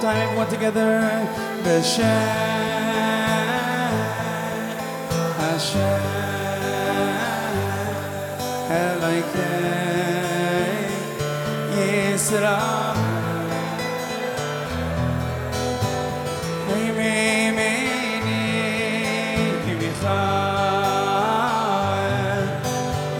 time, one together. Hashem, Hashem, Elohim, Yisrael.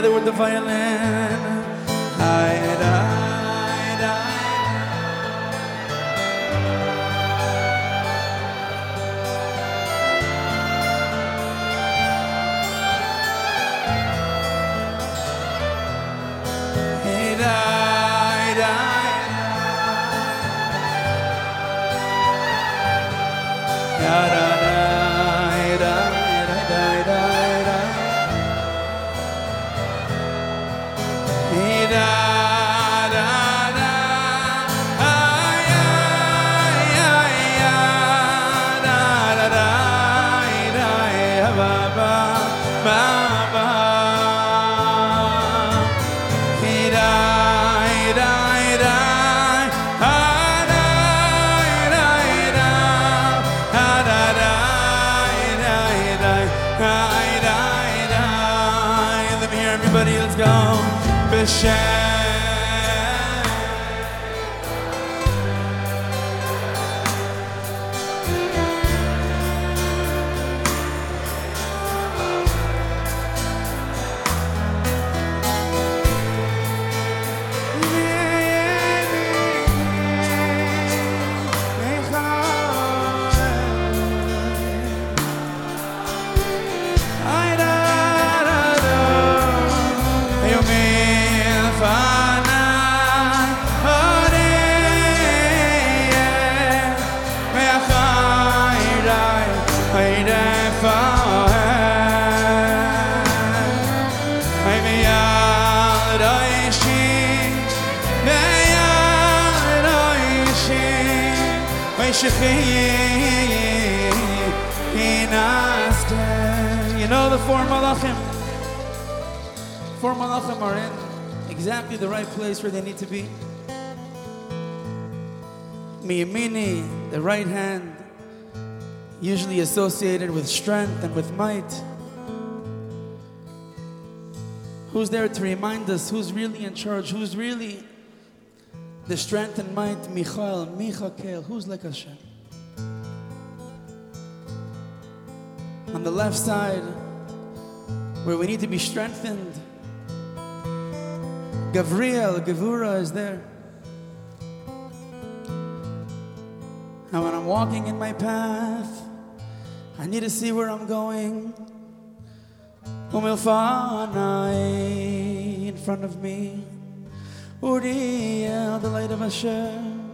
together with the violin. Hide hide hide. Hide hide da da da the shadow. B'Shem. You know the four malachim. Four malachim are in exactly the right place where they need to be. Miyamini, the right hand, usually associated with strength and with might. Who's there to remind us who's really in charge, who's really the strength and might? Michael, Michael, who's like Hashem? On the left side, where we need to be strengthened, Gavriel, Gavura is there. And when I'm walking in my path, I need to see where I'm going. Umilfanai in front of me. Uriel, the light of Hashem.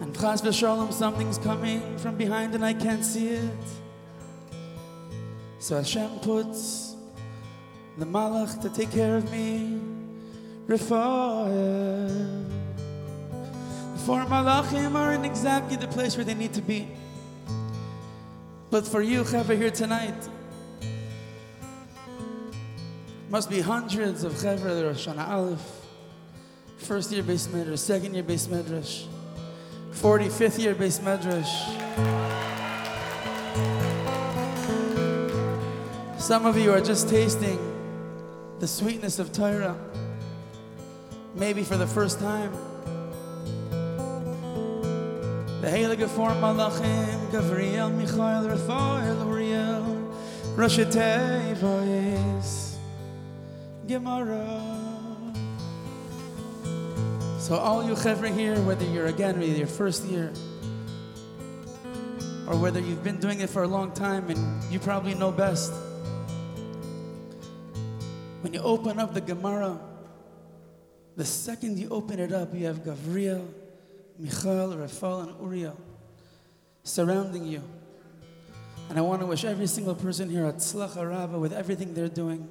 And Chas v'shalom, something's coming from behind and I can't see it. So Hashem puts the malach to take care of me. Raphael. Four malachim are in exactly the place where they need to be. But for you, Chevra, here tonight, must be hundreds of Chevra that are Shana Aleph, first year beis medrash, second year beis medrash, 45th year beis medrash. Some of you are just tasting the sweetness of Torah, maybe for the first time. The Heilige Form Malachim, Gavriel, Michael, Raphael, Uriel, Rosh Tevois, Gemara. So all you chevra here, whether you're again, whether your first year, or whether you've been doing it for a long time and you probably know best. When you open up the Gemara, the second you open it up, you have Gavriel, Michael, Raphael, and Uriel surrounding you. And I want to wish every single person here at Tzlach Rabba with everything they're doing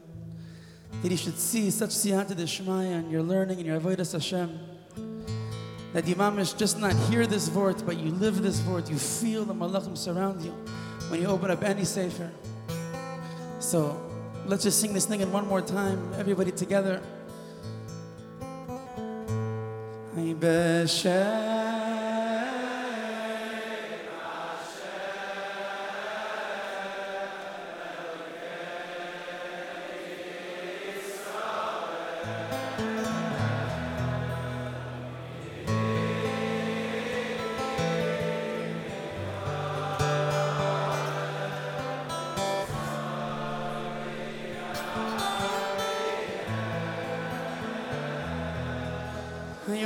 that you should see such siyata deshmaya and your learning and your avodas Hashem. That you mamish just not hear this word, but you live this word. You feel the malachim surround you when you open up any sefer. So let's just sing this thing in one more time, everybody together.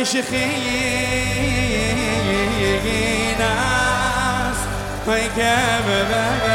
mein schichinas mein kämmer